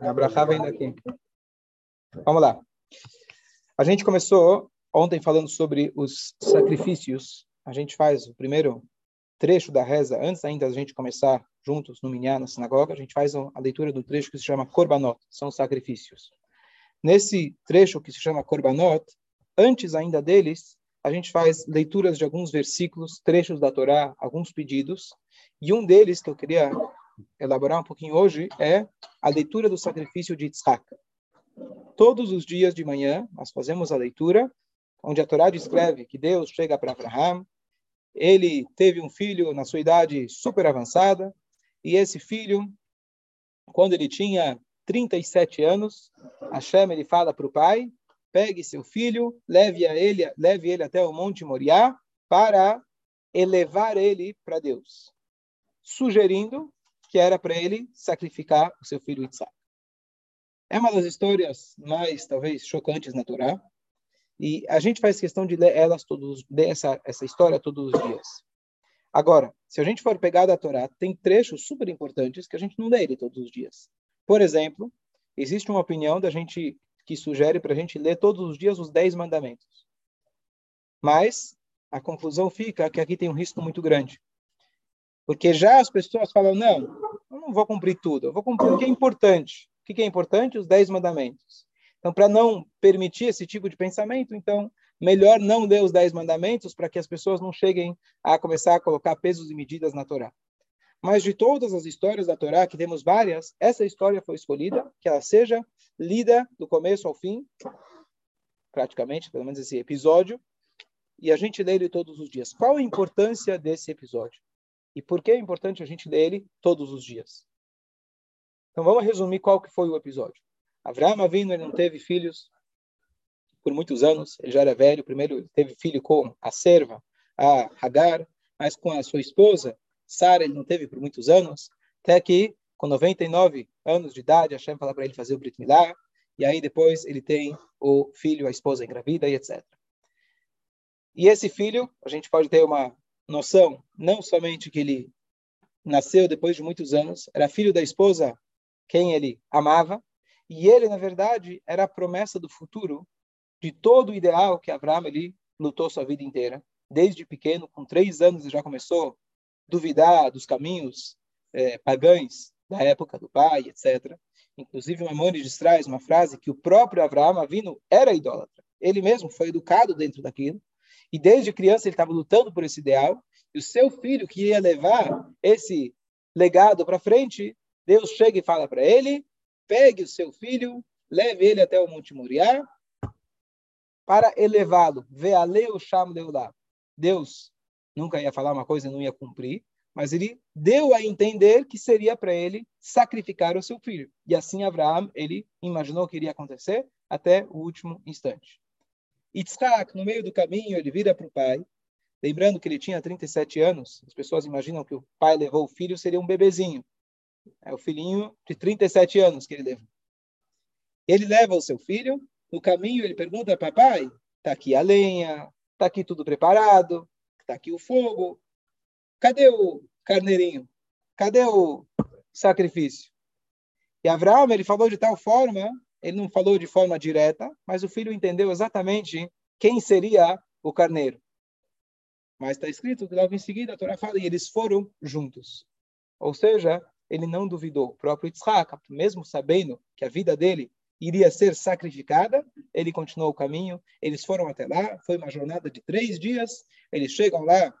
Abraha vem daqui. Vamos lá. A gente começou ontem falando sobre os sacrifícios. A gente faz o primeiro trecho da reza, antes ainda da gente começar juntos no Minyan, na sinagoga, a gente faz a leitura do trecho que se chama Korbanot, são sacrifícios. Nesse trecho que se chama Korbanot, antes ainda deles, a gente faz leituras de alguns versículos, trechos da Torá, alguns pedidos, e um deles que eu queria elaborar um pouquinho hoje é a leitura do sacrifício de Yitzhak. Todos os dias de manhã nós fazemos a leitura, onde a Torá descreve que Deus chega para Abraham, ele teve um filho na sua idade super avançada, e esse filho, quando ele tinha 37 anos, Hashem ele fala para o pai, pegue seu filho, leve ele, leve ele até o Monte Moriá para elevar ele para Deus, sugerindo que era para ele sacrificar o seu filho Isaac. É uma das histórias mais, talvez, chocantes na Torá. E a gente faz questão de ler elas todos, ler essa, essa história todos os dias. Agora, se a gente for pegar da Torá, tem trechos super importantes que a gente não lê ele todos os dias. Por exemplo, existe uma opinião da gente que sugere para a gente ler todos os dias os dez mandamentos. Mas a conclusão fica que aqui tem um risco muito grande. Porque já as pessoas falam, não, eu não vou cumprir tudo, eu vou cumprir o que é importante. O que é importante? Os dez mandamentos. Então, para não permitir esse tipo de pensamento, então, melhor não ler os dez mandamentos para que as pessoas não cheguem a começar a colocar pesos e medidas na Torá. Mas de todas as histórias da Torá, que temos várias, essa história foi escolhida, que ela seja lida do começo ao fim, praticamente, pelo menos esse episódio, e a gente lê ele todos os dias. Qual a importância desse episódio? E por que é importante a gente ler ele todos os dias? Então vamos resumir qual que foi o episódio. Avraham Avinu ele não teve filhos por muitos anos, ele já era velho. Primeiro ele teve filho com a serva, a Hagar, mas com a sua esposa, Sara, ele não teve por muitos anos, até que com 99 anos de idade, Hashem fala para ele fazer o Brit Milá, e aí depois ele tem o filho, a esposa engravida e etc. E esse filho, a gente pode ter uma noção, não somente que ele nasceu depois de muitos anos, era filho da esposa quem ele amava, e ele, na verdade, era a promessa do futuro de todo o ideal que Abraão ele lutou sua vida inteira. Desde pequeno, com três anos, ele já começou a duvidar dos caminhos é, pagãos da época do pai, etc. Inclusive, Maimonides traz uma frase que o próprio Abraão Avino era idólatra. Ele mesmo foi educado dentro daquilo. E desde criança ele estava lutando por esse ideal. E o seu filho que ia levar esse legado para frente, Deus chega e fala para ele: pegue o seu filho, leve ele até o Monte Moriá para elevá-lo. Vealeu cham leulá. Deus nunca ia falar uma coisa e não ia cumprir, mas ele deu a entender que seria para ele sacrificar o seu filho. E assim Abraão, ele imaginou que iria acontecer até o último instante. Yitzhak, no meio do caminho, ele vira para o pai, lembrando que ele tinha 37 anos. As pessoas imaginam que o pai levou o filho, seria um bebezinho. É o filhinho de 37 anos que ele leva. Ele leva o seu filho, no caminho ele pergunta, papai, está aqui a lenha, está aqui tudo preparado, está aqui o fogo, cadê o carneirinho? Cadê o sacrifício? E Abraão, ele falou de tal forma ele não falou de forma direta, mas o filho entendeu exatamente quem seria o carneiro. Mas está escrito que logo em seguida a Torá fala, e eles foram juntos. Ou seja, ele não duvidou. O próprio Yitzhak, mesmo sabendo que a vida dele iria ser sacrificada, ele continuou o caminho, eles foram até lá, foi uma jornada de três dias, eles chegam lá,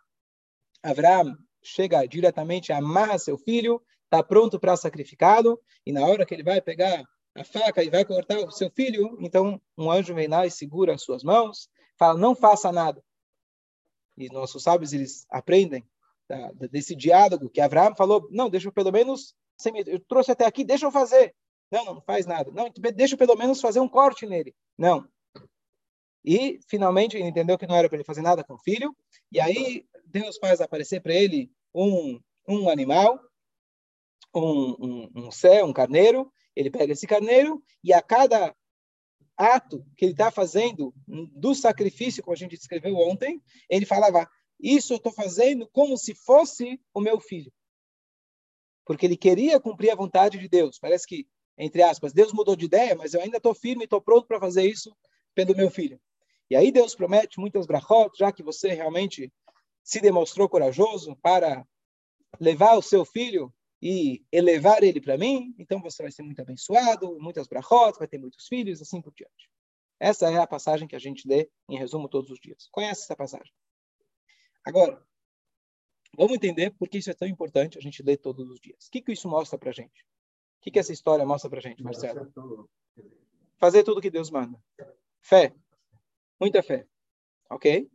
Abraão chega diretamente, amarra seu filho, está pronto para sacrificá-lo, e na hora que ele vai pegar a faca e vai cortar o seu filho, então um anjo vem lá e segura as suas mãos, fala, não faça nada. E nossos sábios, eles aprendem desse diálogo que Abraão falou, não, deixa eu pelo menos, eu trouxe até aqui, deixa eu fazer. Não, não, não faz nada. Não, deixa eu pelo menos fazer um corte nele. Não. E, finalmente, ele entendeu que não era para ele fazer nada com o filho, e aí Deus faz aparecer para ele um, um animal, um, um, um cé, um carneiro, ele pega esse carneiro e a cada ato que ele está fazendo do sacrifício, como a gente descreveu ontem, ele falava: Isso eu estou fazendo como se fosse o meu filho. Porque ele queria cumprir a vontade de Deus. Parece que entre aspas, Deus mudou de ideia, mas eu ainda estou firme e estou pronto para fazer isso pelo meu filho. E aí Deus promete muitas brachot, já que você realmente se demonstrou corajoso para levar o seu filho e elevar ele para mim, então você vai ser muito abençoado, muitas brachot, vai ter muitos filhos, assim por diante. Essa é a passagem que a gente lê, em resumo, todos os dias. Conhece essa passagem? Agora, vamos entender por que isso é tão importante a gente ler todos os dias. O que, que isso mostra para a gente? O que, que essa história mostra para a gente, Marcelo? Fazer tudo que Deus manda. Fé. Muita fé. Ok?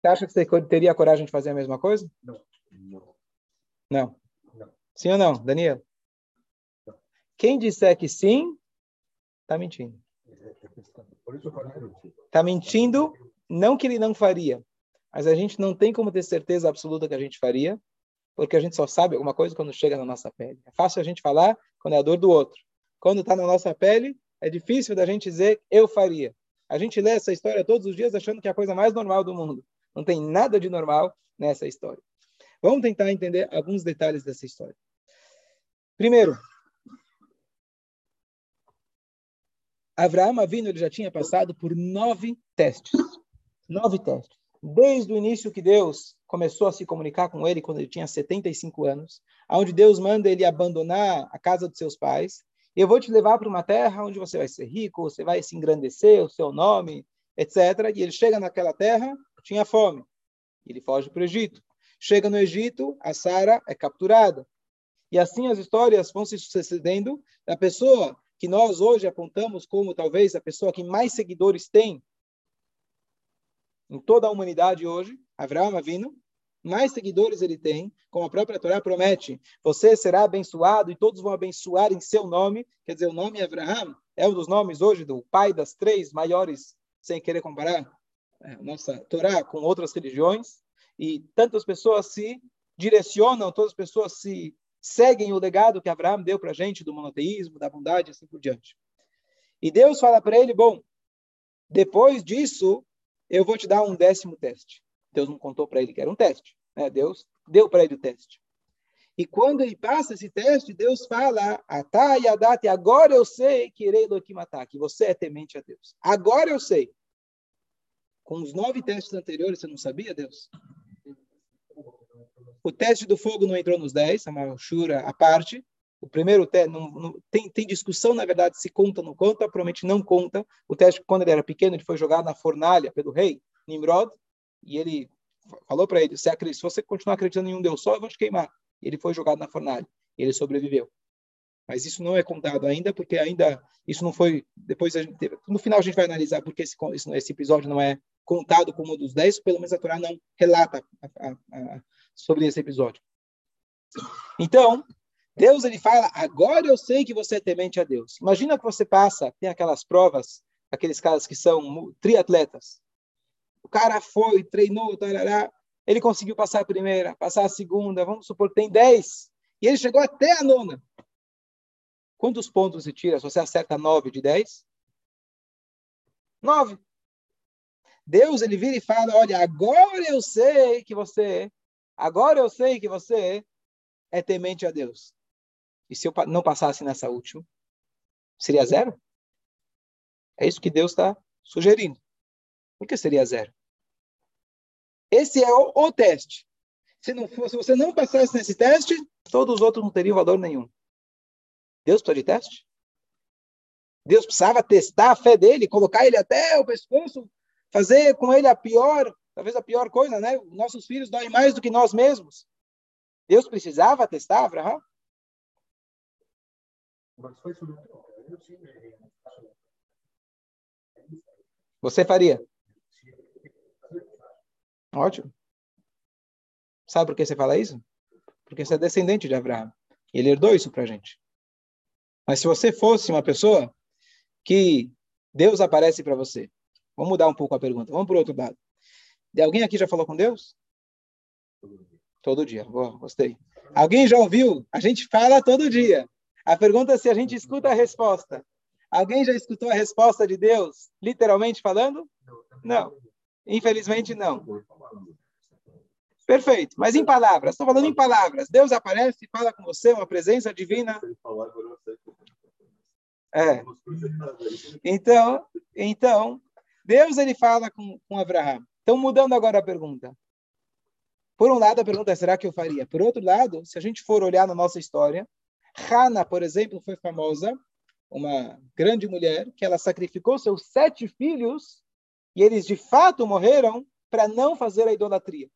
Você acha que você teria a coragem de fazer a mesma coisa? Não. Não. não. Sim ou não, Daniel? Não. Quem disser que sim, está mentindo. Está mentindo, não que ele não faria, mas a gente não tem como ter certeza absoluta que a gente faria, porque a gente só sabe alguma coisa quando chega na nossa pele. É fácil a gente falar quando é a dor do outro. Quando está na nossa pele, é difícil da gente dizer eu faria. A gente lê essa história todos os dias achando que é a coisa mais normal do mundo. Não tem nada de normal nessa história. Vamos tentar entender alguns detalhes dessa história. Primeiro, Abraão Avino ele já tinha passado por nove testes. Nove testes. Desde o início que Deus começou a se comunicar com ele quando ele tinha 75 anos, onde Deus manda ele abandonar a casa dos seus pais, eu vou te levar para uma terra onde você vai ser rico, você vai se engrandecer, o seu nome, etc. E ele chega naquela terra, tinha fome. Ele foge para o Egito. Chega no Egito, a Sara é capturada. E assim as histórias vão se sucedendo da pessoa que nós hoje apontamos como talvez a pessoa que mais seguidores tem em toda a humanidade hoje, Abraão Avino, mais seguidores ele tem, como a própria Torá promete, você será abençoado e todos vão abençoar em seu nome, quer dizer, o nome Abraão é um dos nomes hoje do pai das três maiores, sem querer comparar é, nossa Torá com outras religiões, e tantas pessoas se direcionam, todas as pessoas se seguem o legado que Abraão deu para a gente do monoteísmo, da bondade, assim por diante. E Deus fala para ele, bom, depois disso, eu vou te dar um décimo teste. Deus não contou para ele que era um teste, né? Deus deu para ele o teste. E quando ele passa esse teste, Deus fala, Atá e Adate, agora eu sei que irei matar, que você é temente a Deus. Agora eu sei. Com os nove testes anteriores, você não sabia, Deus? O teste do fogo não entrou nos dez, é uma shura à parte. O primeiro teste, não, não, tem, tem discussão, na verdade, se conta ou não conta, provavelmente não conta. O teste, quando ele era pequeno, ele foi jogado na fornalha pelo rei Nimrod, e ele falou para ele, se, você continuar acreditando em um Deus só, eu vou te queimar. Ele foi jogado na fornalha, ele sobreviveu. Mas isso não é contado ainda, porque ainda isso não foi. Depois gente, no final a gente vai analisar porque esse, esse episódio não é contado como um dos dez, pelo menos a Torá não relata a, a, a, sobre esse episódio. Então, Deus ele fala: agora eu sei que você é temente a Deus. Imagina que você passa, tem aquelas provas, aqueles caras que são triatletas. O cara foi, treinou, tarará, ele conseguiu passar a primeira, passar a segunda, vamos supor que tem dez, e ele chegou até a nona. Quantos pontos se tira se você acerta nove de dez? Nove. Deus ele vira e fala: Olha, agora eu sei que você, agora eu sei que você é temente a Deus. E se eu não passasse nessa última, seria zero? É isso que Deus está sugerindo. Por que seria zero? Esse é o, o teste. Se, não, se você não passasse nesse teste, todos os outros não teriam valor nenhum. Deus precisa de teste? Deus precisava testar a fé dele, colocar ele até o pescoço fazer com ele a pior, talvez a pior coisa, né? Nossos filhos doem mais do que nós mesmos. Deus precisava testar Abraão? Você faria? Ótimo. Sabe por que você fala isso? Porque você é descendente de Abraão. Ele herdou isso para a gente. Mas se você fosse uma pessoa que Deus aparece para você Vamos mudar um pouco a pergunta. Vamos para o outro lado. De alguém aqui já falou com Deus? Todo dia. Boa, gostei. Alguém já ouviu? A gente fala todo dia. A pergunta é se a gente escuta a resposta. Alguém já escutou a resposta de Deus, literalmente falando? Não. Infelizmente, não. Perfeito. Mas em palavras, estou falando em palavras. Deus aparece e fala com você, uma presença divina. É. Então, então, Deus ele fala com, com Abraão. Então, mudando agora a pergunta. Por um lado, a pergunta é: será que eu faria? Por outro lado, se a gente for olhar na nossa história, Hannah, por exemplo, foi famosa, uma grande mulher, que ela sacrificou seus sete filhos e eles de fato morreram para não fazer a idolatria.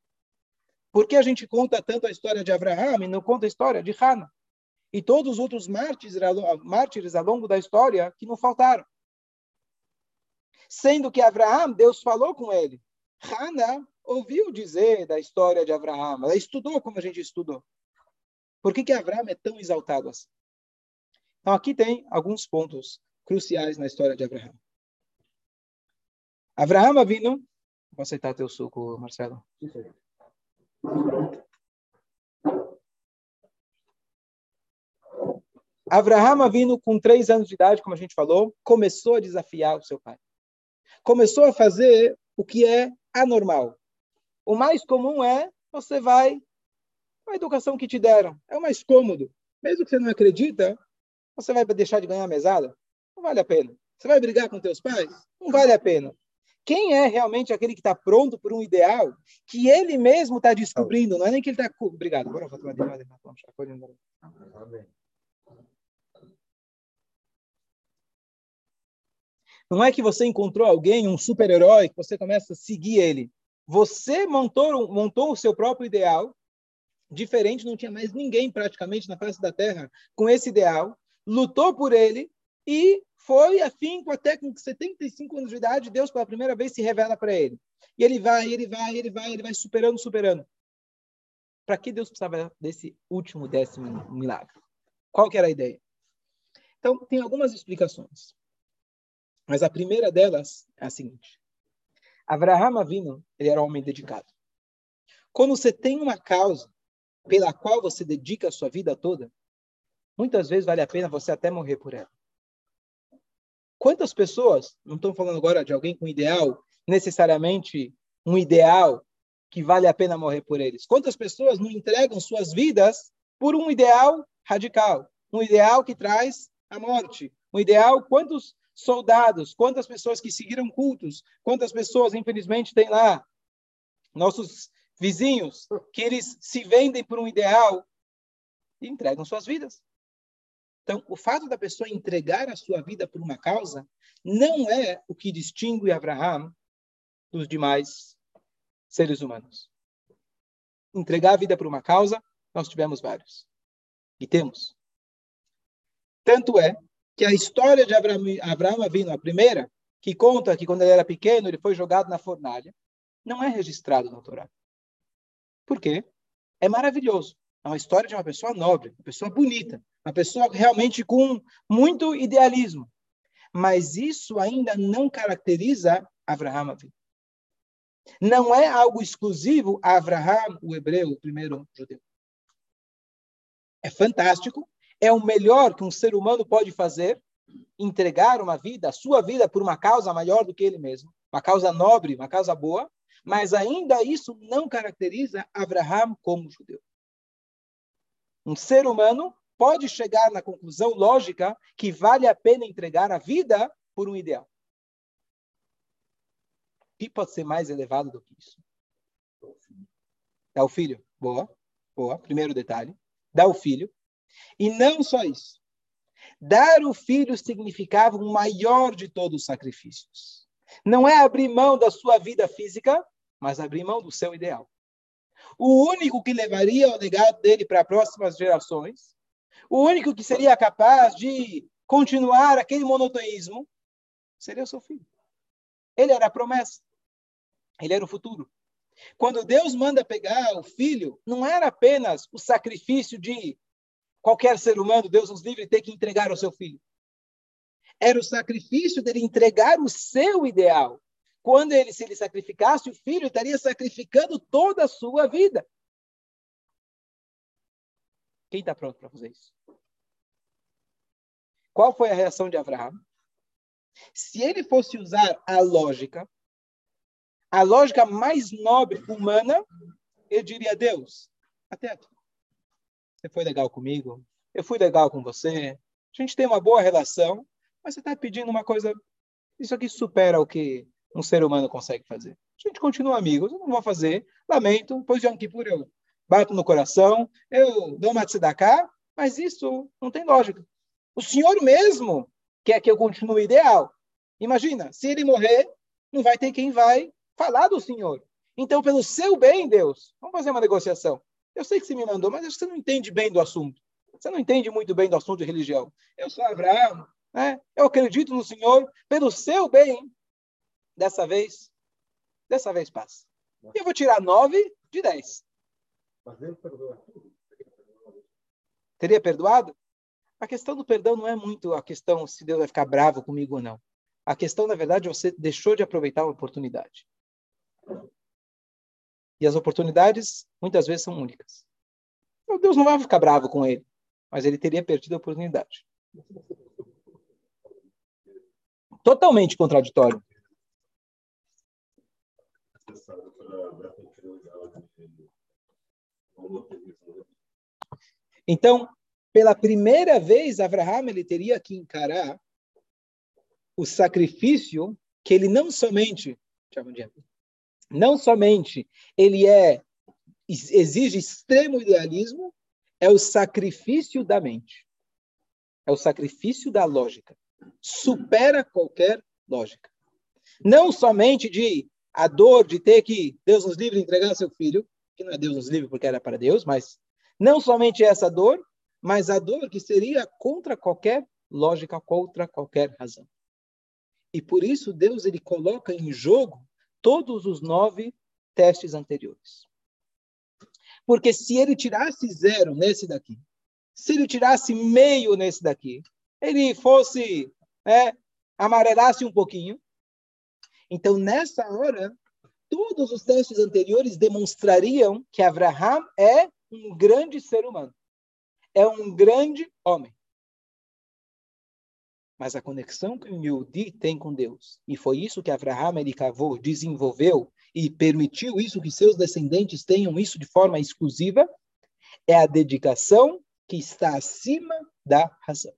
Por que a gente conta tanto a história de Abraão e não conta a história de Hannah? E todos os outros mártires, mártires ao longo da história que não faltaram. Sendo que Abraão, Deus falou com ele. Hannah ouviu dizer da história de Abraão, ela estudou como a gente estudou. Por que, que Abraão é tão exaltado assim? Então, aqui tem alguns pontos cruciais na história de Abraão. Abraão vindo. Vou aceitar teu suco, Marcelo. Abraham vindo com três anos de idade, como a gente falou, começou a desafiar o seu pai. Começou a fazer o que é anormal. O mais comum é você vai a educação que te deram. É o mais cômodo. Mesmo que você não acredita, você vai deixar de ganhar mesada? Não vale a pena. Você vai brigar com teus pais? Não vale a pena. Quem é realmente aquele que está pronto por um ideal que ele mesmo está descobrindo? Não é nem que ele está. Obrigado. Não é que você encontrou alguém, um super-herói, que você começa a seguir ele. Você montou, montou o seu próprio ideal, diferente, não tinha mais ninguém praticamente na face da Terra com esse ideal, lutou por ele e foi afim com a técnica de 75 anos de idade, Deus pela primeira vez se revela para ele. E ele vai, ele vai, ele vai, ele vai superando, superando. Para que Deus precisava desse último décimo milagre? Qual que era a ideia? Então, tem algumas explicações. Mas a primeira delas é a seguinte. Abraham Avino, ele era um homem dedicado. Quando você tem uma causa pela qual você dedica a sua vida toda, muitas vezes vale a pena você até morrer por ela. Quantas pessoas, não estou falando agora de alguém com ideal, necessariamente um ideal que vale a pena morrer por eles. Quantas pessoas não entregam suas vidas por um ideal radical, um ideal que traz a morte, um ideal quantos soldados, quantas pessoas que seguiram cultos, quantas pessoas infelizmente tem lá nossos vizinhos que eles se vendem por um ideal e entregam suas vidas. Então, o fato da pessoa entregar a sua vida por uma causa não é o que distingue Abraão dos demais seres humanos. Entregar a vida por uma causa, nós tivemos vários. E temos. Tanto é que a história de Abraão, Abraão vindo, a primeira, que conta que quando ele era pequeno, ele foi jogado na fornalha, não é registrado no Torá. Por quê? É maravilhoso. É uma história de uma pessoa nobre, uma pessoa bonita, uma pessoa realmente com muito idealismo. Mas isso ainda não caracteriza Abraham Não é algo exclusivo a Abraham, o hebreu, o primeiro judeu. É fantástico, é o melhor que um ser humano pode fazer, entregar uma vida, a sua vida, por uma causa maior do que ele mesmo, uma causa nobre, uma causa boa, mas ainda isso não caracteriza Abraham como judeu. Um ser humano pode chegar na conclusão lógica que vale a pena entregar a vida por um ideal. O que pode ser mais elevado do que isso? Dá o filho. Boa, boa. Primeiro detalhe. Dá o filho. E não só isso. Dar o filho significava o maior de todos os sacrifícios. Não é abrir mão da sua vida física, mas abrir mão do seu ideal. O único que levaria o legado dele para as próximas gerações, o único que seria capaz de continuar aquele monoteísmo, seria o seu filho. Ele era a promessa. Ele era o futuro. Quando Deus manda pegar o filho, não era apenas o sacrifício de qualquer ser humano, Deus nos livre, ter que entregar o seu filho. Era o sacrifício dele entregar o seu ideal, quando ele se ele sacrificasse o filho, estaria sacrificando toda a sua vida. Quem está pronto para fazer isso? Qual foi a reação de Abraão? Se ele fosse usar a lógica, a lógica mais nobre humana, eu diria, Deus, até aqui. Você foi legal comigo, eu fui legal com você, a gente tem uma boa relação, mas você está pedindo uma coisa, isso aqui supera o que um ser humano consegue fazer. A gente continua amigos, eu não vou fazer, lamento, depois de Yom Kippur eu bato no coração, eu dou uma tzedakah, mas isso não tem lógica. O Senhor mesmo quer que eu continue ideal. Imagina, se ele morrer, não vai ter quem vai falar do Senhor. Então, pelo seu bem, Deus, vamos fazer uma negociação. Eu sei que você me mandou, mas você não entende bem do assunto. Você não entende muito bem do assunto de religião. Eu sou Abraão, né? eu acredito no Senhor, pelo seu bem. Dessa vez, dessa vez passa. Eu vou tirar nove de dez. Mas ele perdoa. Teria perdoado? A questão do perdão não é muito a questão se Deus vai ficar bravo comigo ou não. A questão, na verdade, é você deixou de aproveitar a oportunidade. E as oportunidades, muitas vezes, são únicas. Então, Deus não vai ficar bravo com ele, mas ele teria perdido a oportunidade. Totalmente contraditório. Então, pela primeira vez, Abraham ele teria que encarar o sacrifício que ele não somente não somente ele é exige extremo idealismo, é o sacrifício da mente. É o sacrifício da lógica. Supera qualquer lógica. Não somente de a dor de ter que Deus nos livre entregar seu filho, que não é Deus nos livre porque era para Deus, mas não somente essa dor, mas a dor que seria contra qualquer lógica, contra qualquer razão. E por isso Deus ele coloca em jogo todos os nove testes anteriores. Porque se ele tirasse zero nesse daqui, se ele tirasse meio nesse daqui, ele fosse, é, amarelasse um pouquinho, então nessa hora, todos os testes anteriores demonstrariam que Abraham é um grande ser humano. É um grande homem. Mas a conexão que o Yehudi tem com Deus, e foi isso que Abraham ele cavou, desenvolveu e permitiu isso que seus descendentes tenham isso de forma exclusiva, é a dedicação que está acima da razão.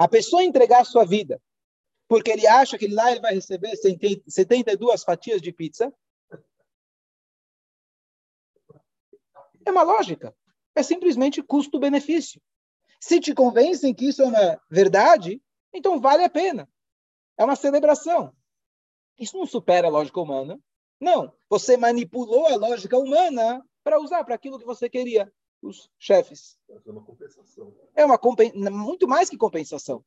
A pessoa entregar sua vida porque ele acha que lá ele vai receber 72 fatias de pizza, É uma lógica. É simplesmente custo-benefício. Se te convencem que isso é uma verdade, então vale a pena. É uma celebração. Isso não supera a lógica humana. Não. Você manipulou a lógica humana para usar para aquilo que você queria. Os chefes. É uma compensação. É uma compen... muito mais que compensação.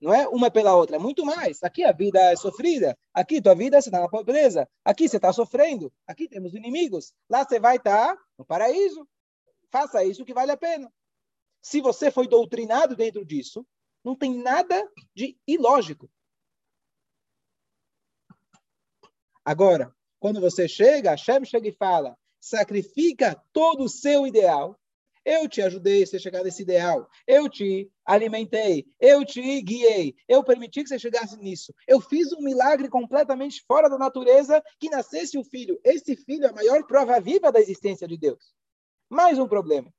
Não é uma pela outra, é muito mais. Aqui a vida é sofrida, aqui tua vida você está na pobreza, aqui você está sofrendo, aqui temos inimigos, lá você vai estar tá no paraíso. Faça isso que vale a pena. Se você foi doutrinado dentro disso, não tem nada de ilógico. Agora, quando você chega, Hashem chega e fala, sacrifica todo o seu ideal, eu te ajudei a você chegar nesse ideal. Eu te alimentei. Eu te guiei. Eu permiti que você chegasse nisso. Eu fiz um milagre completamente fora da natureza que nascesse um filho. Esse filho é a maior prova viva da existência de Deus. Mais um problema.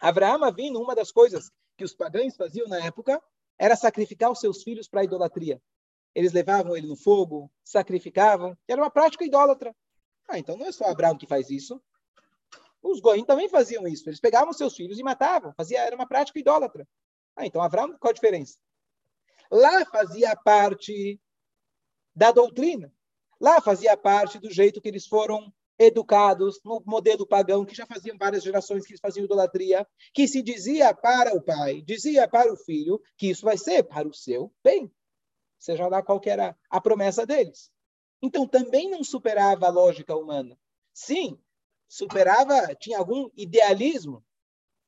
Abraão vindo, uma das coisas que os pagãos faziam na época era sacrificar os seus filhos para a idolatria. Eles levavam ele no fogo, sacrificavam, era uma prática idólatra. Ah, então não é só Abraão que faz isso. Os goim também faziam isso. Eles pegavam seus filhos e matavam. Fazia, era uma prática idólatra. Ah, então Avram, qual a diferença? Lá fazia parte da doutrina. Lá fazia parte do jeito que eles foram educados no modelo pagão, que já faziam várias gerações que eles faziam idolatria, que se dizia para o pai, dizia para o filho, que isso vai ser para o seu bem. Seja lá qual era a promessa deles. Então também não superava a lógica humana. Sim, superava, tinha algum idealismo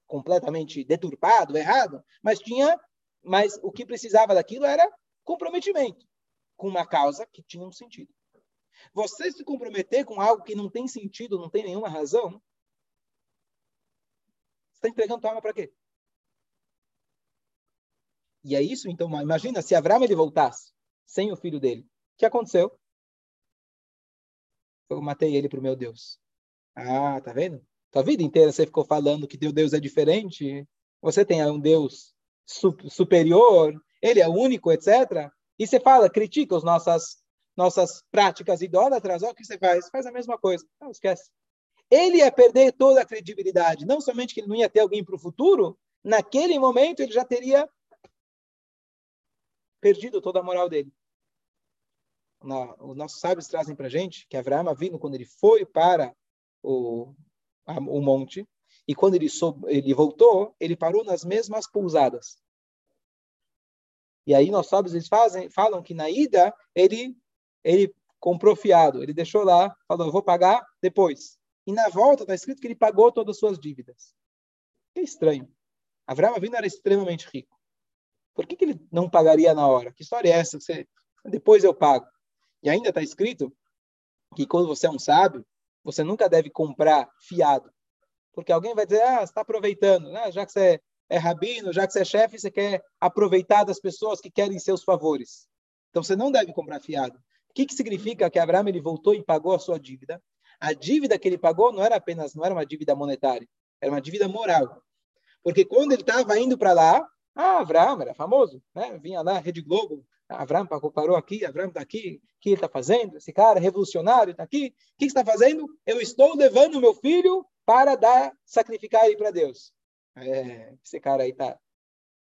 completamente deturpado, errado, mas tinha, mas o que precisava daquilo era comprometimento com uma causa que tinha um sentido. Você se comprometer com algo que não tem sentido, não tem nenhuma razão, você está entregando tua alma para quê? E é isso, então, imagina se Abraão ele voltasse sem o filho dele. O que aconteceu? eu matei ele para o meu Deus. Ah, tá vendo? Tua vida inteira você ficou falando que teu Deus é diferente. Você tem um Deus superior, ele é único, etc. E você fala, critica as nossas, nossas práticas idólatras, olha o que você faz? Faz a mesma coisa. Não, esquece. Ele ia perder toda a credibilidade. Não somente que ele não ia ter alguém para o futuro, naquele momento ele já teria perdido toda a moral dele. os nossos sábios trazem para gente que Abraão vindo quando ele foi para o, o monte, e quando ele, soube, ele voltou, ele parou nas mesmas pousadas. E aí nós sábios eles fazem, falam que na ida ele ele comprou fiado, ele deixou lá, falou, vou pagar depois. E na volta está escrito que ele pagou todas as suas dívidas. Que estranho. Abraão Avinu era extremamente rico. Por que, que ele não pagaria na hora? Que história é essa? Você, depois eu pago. E ainda está escrito que quando você é um sábio, você nunca deve comprar fiado. Porque alguém vai dizer, ah, você está aproveitando, né? já que você é rabino, já que você é chefe, você quer aproveitar das pessoas que querem seus favores. Então você não deve comprar fiado. O que, que significa que Abraão ele voltou e pagou a sua dívida? A dívida que ele pagou não era apenas não era uma dívida monetária, era uma dívida moral. Porque quando ele estava indo para lá, ah, Abraão era famoso, né? Vinha lá, Rede Globo, Abraão parou aqui, Abraão está aqui, o que ele está fazendo? Esse cara revolucionário está aqui, o que está fazendo? Eu estou levando meu filho para dar, sacrificar ele para Deus. É, esse cara aí tá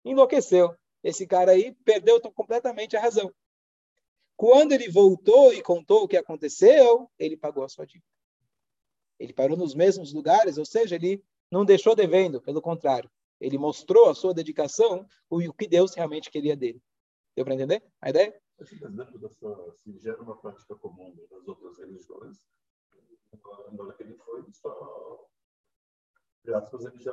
enlouqueceu. Esse cara aí perdeu completamente a razão. Quando ele voltou e contou o que aconteceu, ele pagou a sua dívida. Ele parou nos mesmos lugares, ou seja, ele não deixou devendo, pelo contrário, ele mostrou a sua dedicação, o que Deus realmente queria dele. Deu para entender a ideia? Dentro dessa, se gera uma prática comum das outras religiões, na que ele foi só, entre aspas, ele já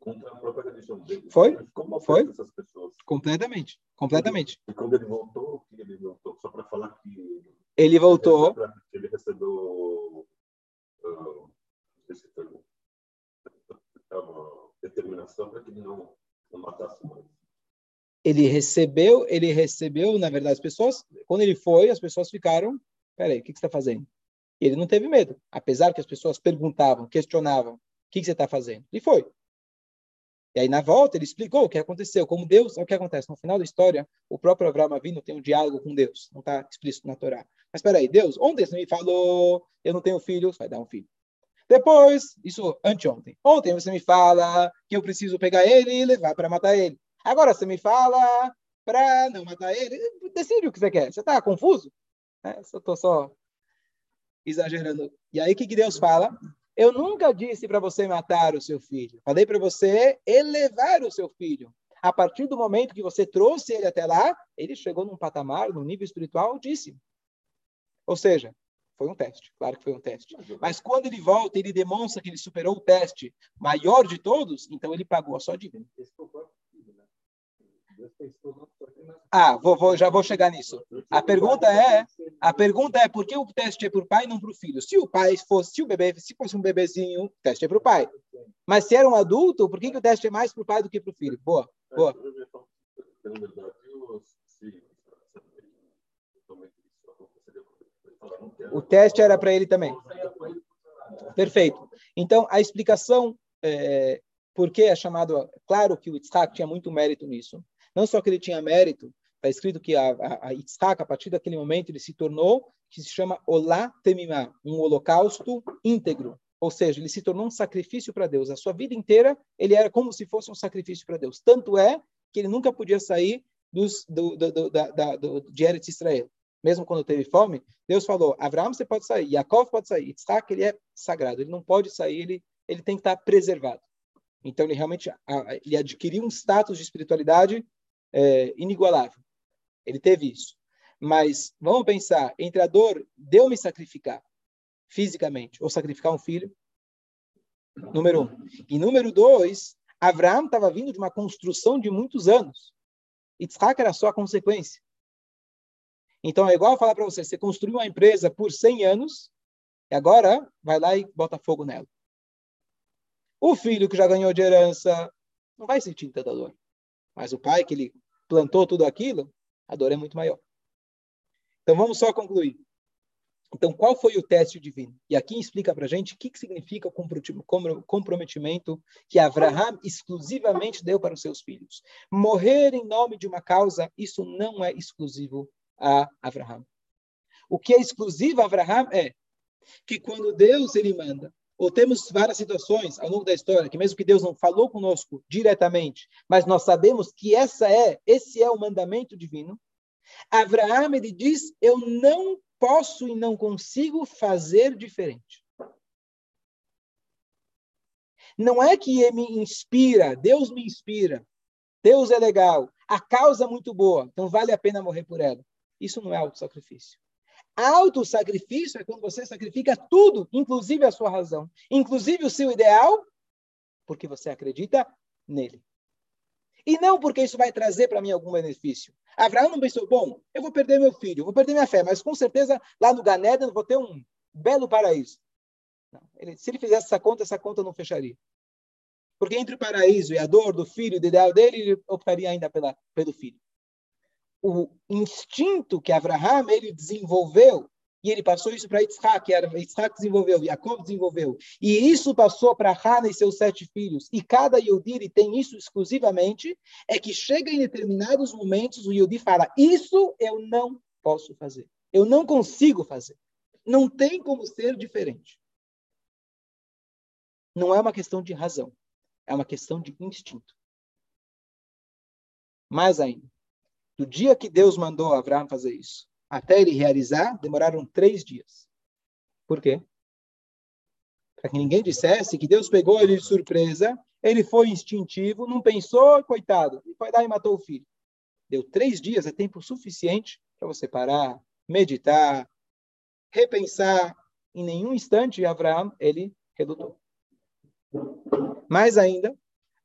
contra a própria religião dele. Foi? Como foi? Essas pessoas? Completamente, completamente. E quando ele voltou, ele voltou só para falar que ele voltou. Ele recebeu uh, esse termo, uma determinação para que ele não, não matasse mais. Ele recebeu, ele recebeu, na verdade, as pessoas, quando ele foi, as pessoas ficaram, peraí, o que, que você está fazendo? E ele não teve medo, apesar que as pessoas perguntavam, questionavam, o que, que você está fazendo? Ele foi. E aí, na volta, ele explicou o que aconteceu, como Deus, é o que acontece. No final da história, o próprio Abraão Avino tem um diálogo com Deus, não está explícito na Torá. Mas espera aí, Deus, ontem você me falou, eu não tenho filhos, vai dar um filho. Depois, isso anteontem. Ontem você me fala que eu preciso pegar ele e levar para matar ele. Agora você me fala para não matar ele. Decide o que você quer. Você está confuso? É, eu estou só exagerando. E aí, o que, que Deus fala? Eu nunca disse para você matar o seu filho. Falei para você elevar o seu filho. A partir do momento que você trouxe ele até lá, ele chegou num patamar, num nível espiritual altíssimo. Ou seja, foi um teste, claro que foi um teste. Mas quando ele volta, ele demonstra que ele superou o teste maior de todos, então ele pagou a sua dívida. Ah, vou, vou, já vou chegar nisso. A pergunta é, a pergunta é por que o teste é para o pai e não para o filho? Se o pai fosse, se o bebê, se fosse um bebezinho, o teste é para o pai. Mas se era um adulto, por que, que o teste é mais para o pai do que para o filho? Boa, boa. O teste era para ele também. Perfeito. Então, a explicação é, por que é chamado... Claro que o Yitzhak tinha muito mérito nisso. Não só que ele tinha mérito, está escrito que a, a, a a partir daquele momento, ele se tornou, que se chama Olá Temimá, um holocausto íntegro. Ou seja, ele se tornou um sacrifício para Deus. A sua vida inteira, ele era como se fosse um sacrifício para Deus. Tanto é que ele nunca podia sair dos, do, do, do, da, da, do, de Eretz Israel. Mesmo quando teve fome, Deus falou, Abraão você pode sair, Yaakov pode sair, Yitzhak ele é sagrado, ele não pode sair, ele, ele tem que estar preservado. Então ele realmente ele adquiriu um status de espiritualidade é, inigualável. Ele teve isso. Mas vamos pensar, entre a dor de eu me sacrificar fisicamente ou sacrificar um filho, número um. E número dois, Abraão estava vindo de uma construção de muitos anos. Yitzhak era só a consequência. Então é igual falar para você, você construiu uma empresa por 100 anos e agora vai lá e bota fogo nela. O filho que já ganhou de herança não vai sentir tanta dor. Mas o pai que ele plantou tudo aquilo, a dor é muito maior. Então vamos só concluir. Então, qual foi o teste divino? E aqui explica para gente o que, que significa o comprometimento que Abraham exclusivamente deu para os seus filhos. Morrer em nome de uma causa, isso não é exclusivo a Abraham. O que é exclusivo a Abraham é que quando Deus ele manda, ou temos várias situações ao longo da história que mesmo que Deus não falou conosco diretamente, mas nós sabemos que essa é, esse é o mandamento divino. Abraham ele diz: "Eu não posso e não consigo fazer diferente". Não é que me inspira, Deus me inspira. Deus é legal, a causa é muito boa, então vale a pena morrer por ela. Isso não é auto-sacrifício. Auto-sacrifício é quando você sacrifica tudo, inclusive a sua razão, inclusive o seu ideal, porque você acredita nele. E não porque isso vai trazer para mim algum benefício. Abraão não pensou, bom, eu vou perder meu filho, vou perder minha fé, mas com certeza lá no Ganeda vou ter um belo paraíso. Não, ele, se ele fizesse essa conta, essa conta não fecharia. Porque entre o paraíso e a dor do filho, do ideal dele, ele optaria ainda pela, pelo filho o instinto que Abraham ele desenvolveu e ele passou isso para Isaac, Isaac desenvolveu, Jacob desenvolveu. E isso passou para Hannah e seus sete filhos. E cada Yehudi tem isso exclusivamente, é que chega em determinados momentos o Yehudi fala, isso eu não posso fazer. Eu não consigo fazer. Não tem como ser diferente. Não é uma questão de razão. É uma questão de instinto. Mais ainda, do dia que Deus mandou Abraão fazer isso até ele realizar, demoraram três dias. Por quê? Para que ninguém dissesse que Deus pegou ele de surpresa, ele foi instintivo, não pensou, coitado, e foi lá e matou o filho. Deu três dias, é tempo suficiente para você parar, meditar, repensar. Em nenhum instante, Abraão, ele redutou. Mais ainda,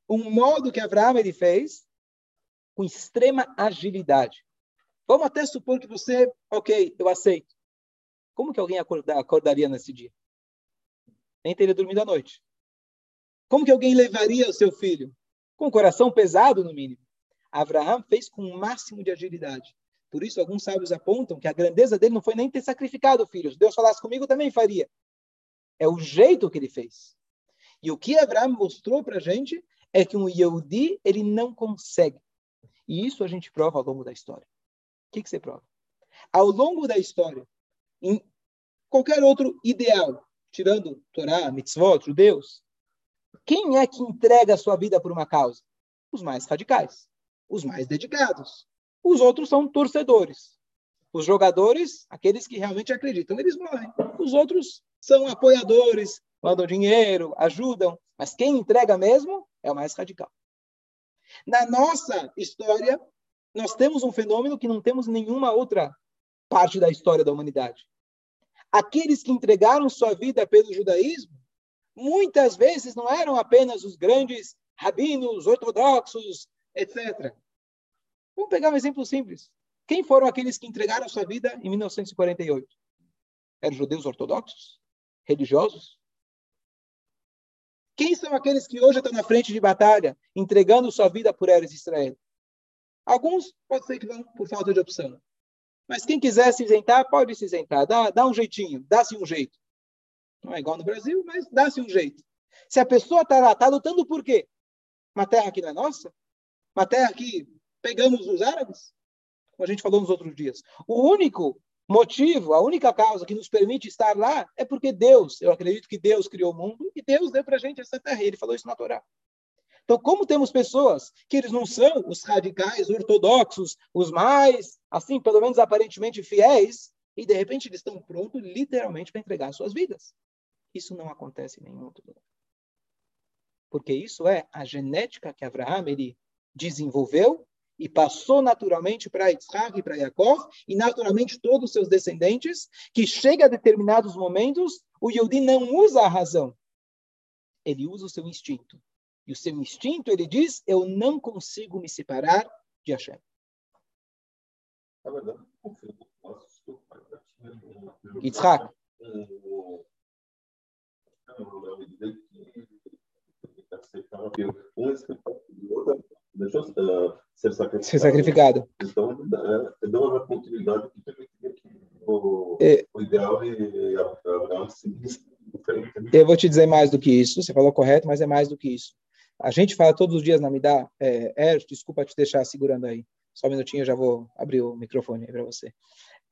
um modo que Abraão ele fez com extrema agilidade. Vamos até supor que você, ok, eu aceito. Como que alguém acordar, acordaria nesse dia? Nem teria dormido à noite. Como que alguém levaria o seu filho? Com o coração pesado, no mínimo. Abraão fez com o máximo de agilidade. Por isso, alguns sábios apontam que a grandeza dele não foi nem ter sacrificado o filho. Se Deus falasse comigo, também faria. É o jeito que ele fez. E o que Abraão mostrou para a gente é que um Yehudi, ele não consegue e isso a gente prova ao longo da história. O que, que você prova? Ao longo da história, em qualquer outro ideal, tirando Torá, mitzvot, judeus, quem é que entrega a sua vida por uma causa? Os mais radicais, os mais dedicados. Os outros são torcedores. Os jogadores, aqueles que realmente acreditam, eles morrem. Os outros são apoiadores, mandam dinheiro, ajudam. Mas quem entrega mesmo é o mais radical. Na nossa história, nós temos um fenômeno que não temos em nenhuma outra parte da história da humanidade. Aqueles que entregaram sua vida pelo judaísmo, muitas vezes não eram apenas os grandes rabinos, ortodoxos, etc. Vamos pegar um exemplo simples. Quem foram aqueles que entregaram sua vida em 1948? Eram judeus ortodoxos? Religiosos? Quem são aqueles que hoje estão na frente de batalha, entregando sua vida por Eres Israel? Alguns pode ser que vão por falta de opção. Mas quem quiser se isentar, pode se isentar. Dá, dá um jeitinho, dá-se um jeito. Não é igual no Brasil, mas dá-se um jeito. Se a pessoa está lá, está lutando por quê? Uma terra que não é nossa? Uma terra que pegamos dos árabes? Como a gente falou nos outros dias. O único motivo, a única causa que nos permite estar lá é porque Deus, eu acredito que Deus criou o mundo e Deus deu para a gente essa terra. Ele falou isso na Torá. Então, como temos pessoas que eles não são os radicais, ortodoxos, os mais, assim, pelo menos aparentemente fiéis, e de repente eles estão prontos literalmente para entregar suas vidas. Isso não acontece em nenhum outro lugar. Porque isso é a genética que Abraão ele desenvolveu e passou naturalmente para Isaac e para Yaakov, e naturalmente todos os seus descendentes, que chega a determinados momentos, o Yehudi não usa a razão, ele usa o seu instinto. E o seu instinto, ele diz, eu não consigo me separar de Hashem. Um deixou uh, ser sacrificado. ser sacrificado. Então, é, dá uma continuidade que permitiria que o, é, o ideal e Abraão Eu vou te dizer mais do que isso. Você falou correto, mas é mais do que isso. A gente fala todos os dias na Midá. É, é, desculpa te deixar segurando aí. Só um minutinho, eu já vou abrir o microfone aí para você.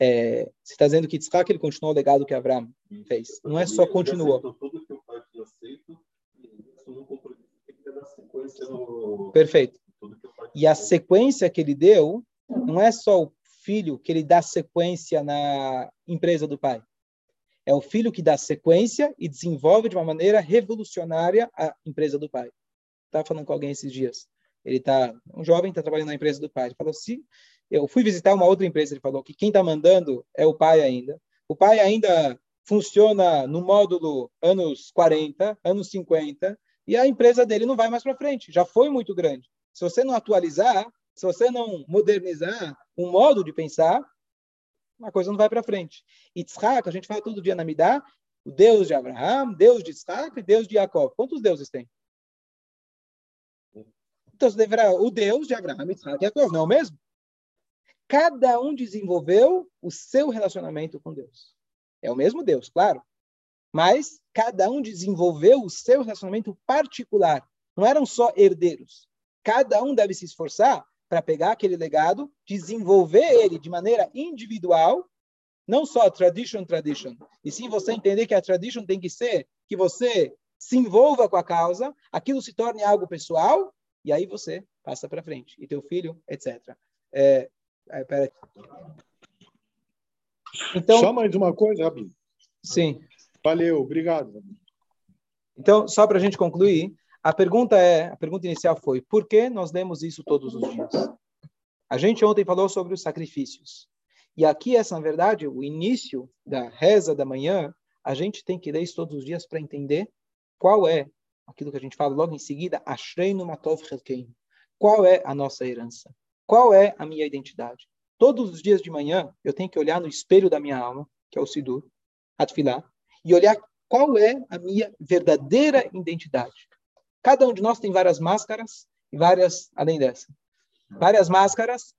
É, você está dizendo que Yitzhak ele continuou o legado que Abraão fez. Não é só continuou. Isso Perfeito. E a sequência que ele deu não é só o filho que ele dá sequência na empresa do pai. É o filho que dá sequência e desenvolve de uma maneira revolucionária a empresa do pai. Estava falando com alguém esses dias. Ele tá, um jovem está trabalhando na empresa do pai. Ele falou: se eu fui visitar uma outra empresa, ele falou que quem está mandando é o pai ainda. O pai ainda funciona no módulo anos 40, anos 50, e a empresa dele não vai mais para frente. Já foi muito grande. Se você não atualizar, se você não modernizar um modo de pensar, a coisa não vai para frente. Yitzhak, a gente fala todo dia na Midah, o Deus de Abraão, Deus de Isaac e Deus de Jacob. Quantos deuses tem? Então, você deverá, o Deus de Abraão, Isaac e Jacob, não é o mesmo? Cada um desenvolveu o seu relacionamento com Deus. É o mesmo Deus, claro. Mas cada um desenvolveu o seu relacionamento particular. Não eram só herdeiros. Cada um deve se esforçar para pegar aquele legado, desenvolver ele de maneira individual, não só tradition, tradition, e sim você entender que a tradition tem que ser que você se envolva com a causa, aquilo se torne algo pessoal, e aí você passa para frente, e teu filho, etc. É, é, pera. Então, só mais uma coisa, Rabi. Sim. Valeu, obrigado. Então, só para a gente concluir, a pergunta é, a pergunta inicial foi, por que nós lemos isso todos os dias? A gente ontem falou sobre os sacrifícios. E aqui, essa, na verdade, o início da reza da manhã, a gente tem que ler isso todos os dias para entender qual é aquilo que a gente fala logo em seguida, Ashreinu Matov. Qual é a nossa herança? Qual é a minha identidade? Todos os dias de manhã, eu tenho que olhar no espelho da minha alma, que é o Sidur, Atfilah, e olhar qual é a minha verdadeira identidade. Cada um de nós tem várias máscaras e várias, além dessa, várias máscaras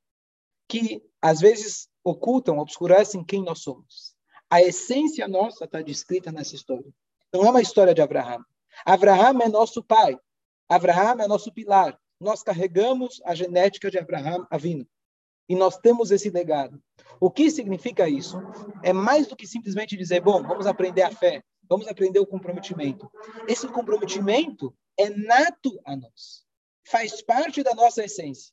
que às vezes ocultam, obscurecem quem nós somos. A essência nossa está descrita nessa história. Não é uma história de Abraão. Abraão é nosso pai. Abraão é nosso pilar. Nós carregamos a genética de Abraão Avino. E nós temos esse legado. O que significa isso? É mais do que simplesmente dizer, bom, vamos aprender a fé, vamos aprender o comprometimento. Esse comprometimento é nato a nós. Faz parte da nossa essência.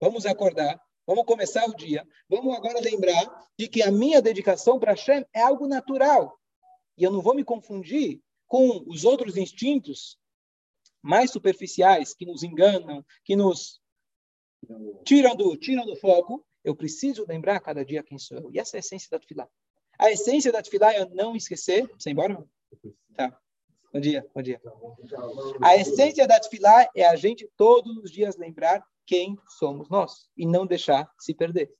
Vamos acordar, vamos começar o dia, vamos agora lembrar de que a minha dedicação para Hashem é algo natural. E eu não vou me confundir com os outros instintos mais superficiais que nos enganam, que nos tiram do, tiram do foco. Eu preciso lembrar cada dia quem sou eu. E essa é a essência da Tfilá. A essência da Tfilá é não esquecer. Você embora? Tá. Bom dia, bom dia. A essência da Tfilá é a gente todos os dias lembrar quem somos nós e não deixar se perder.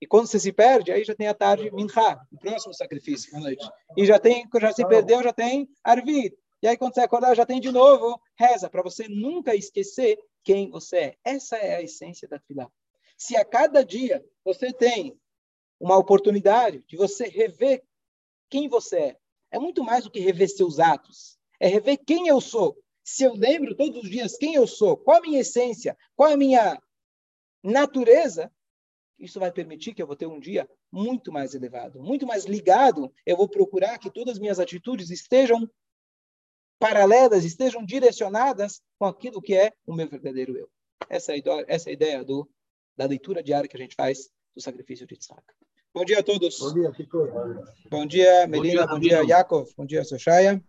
E quando você se perde, aí já tem a tarde Minha, o próximo sacrifício à noite. E já tem, já se perdeu, já tem Arvit. E aí quando você acordar, já tem de novo reza, para você nunca esquecer quem você é. Essa é a essência da Tfilá. Se a cada dia você tem uma oportunidade de você rever quem você é, é muito mais do que rever seus atos é rever quem eu sou. Se eu lembro todos os dias quem eu sou, qual a minha essência, qual a minha natureza, isso vai permitir que eu vou ter um dia muito mais elevado, muito mais ligado. Eu vou procurar que todas as minhas atitudes estejam paralelas, estejam direcionadas com aquilo que é o meu verdadeiro eu. Essa é a é ideia do, da leitura diária que a gente faz do sacrifício de Isaac. Bom dia a todos. Bom dia, Bom dia, Melina. Bom dia, Bom dia Yaakov. Bom dia, Soshaya.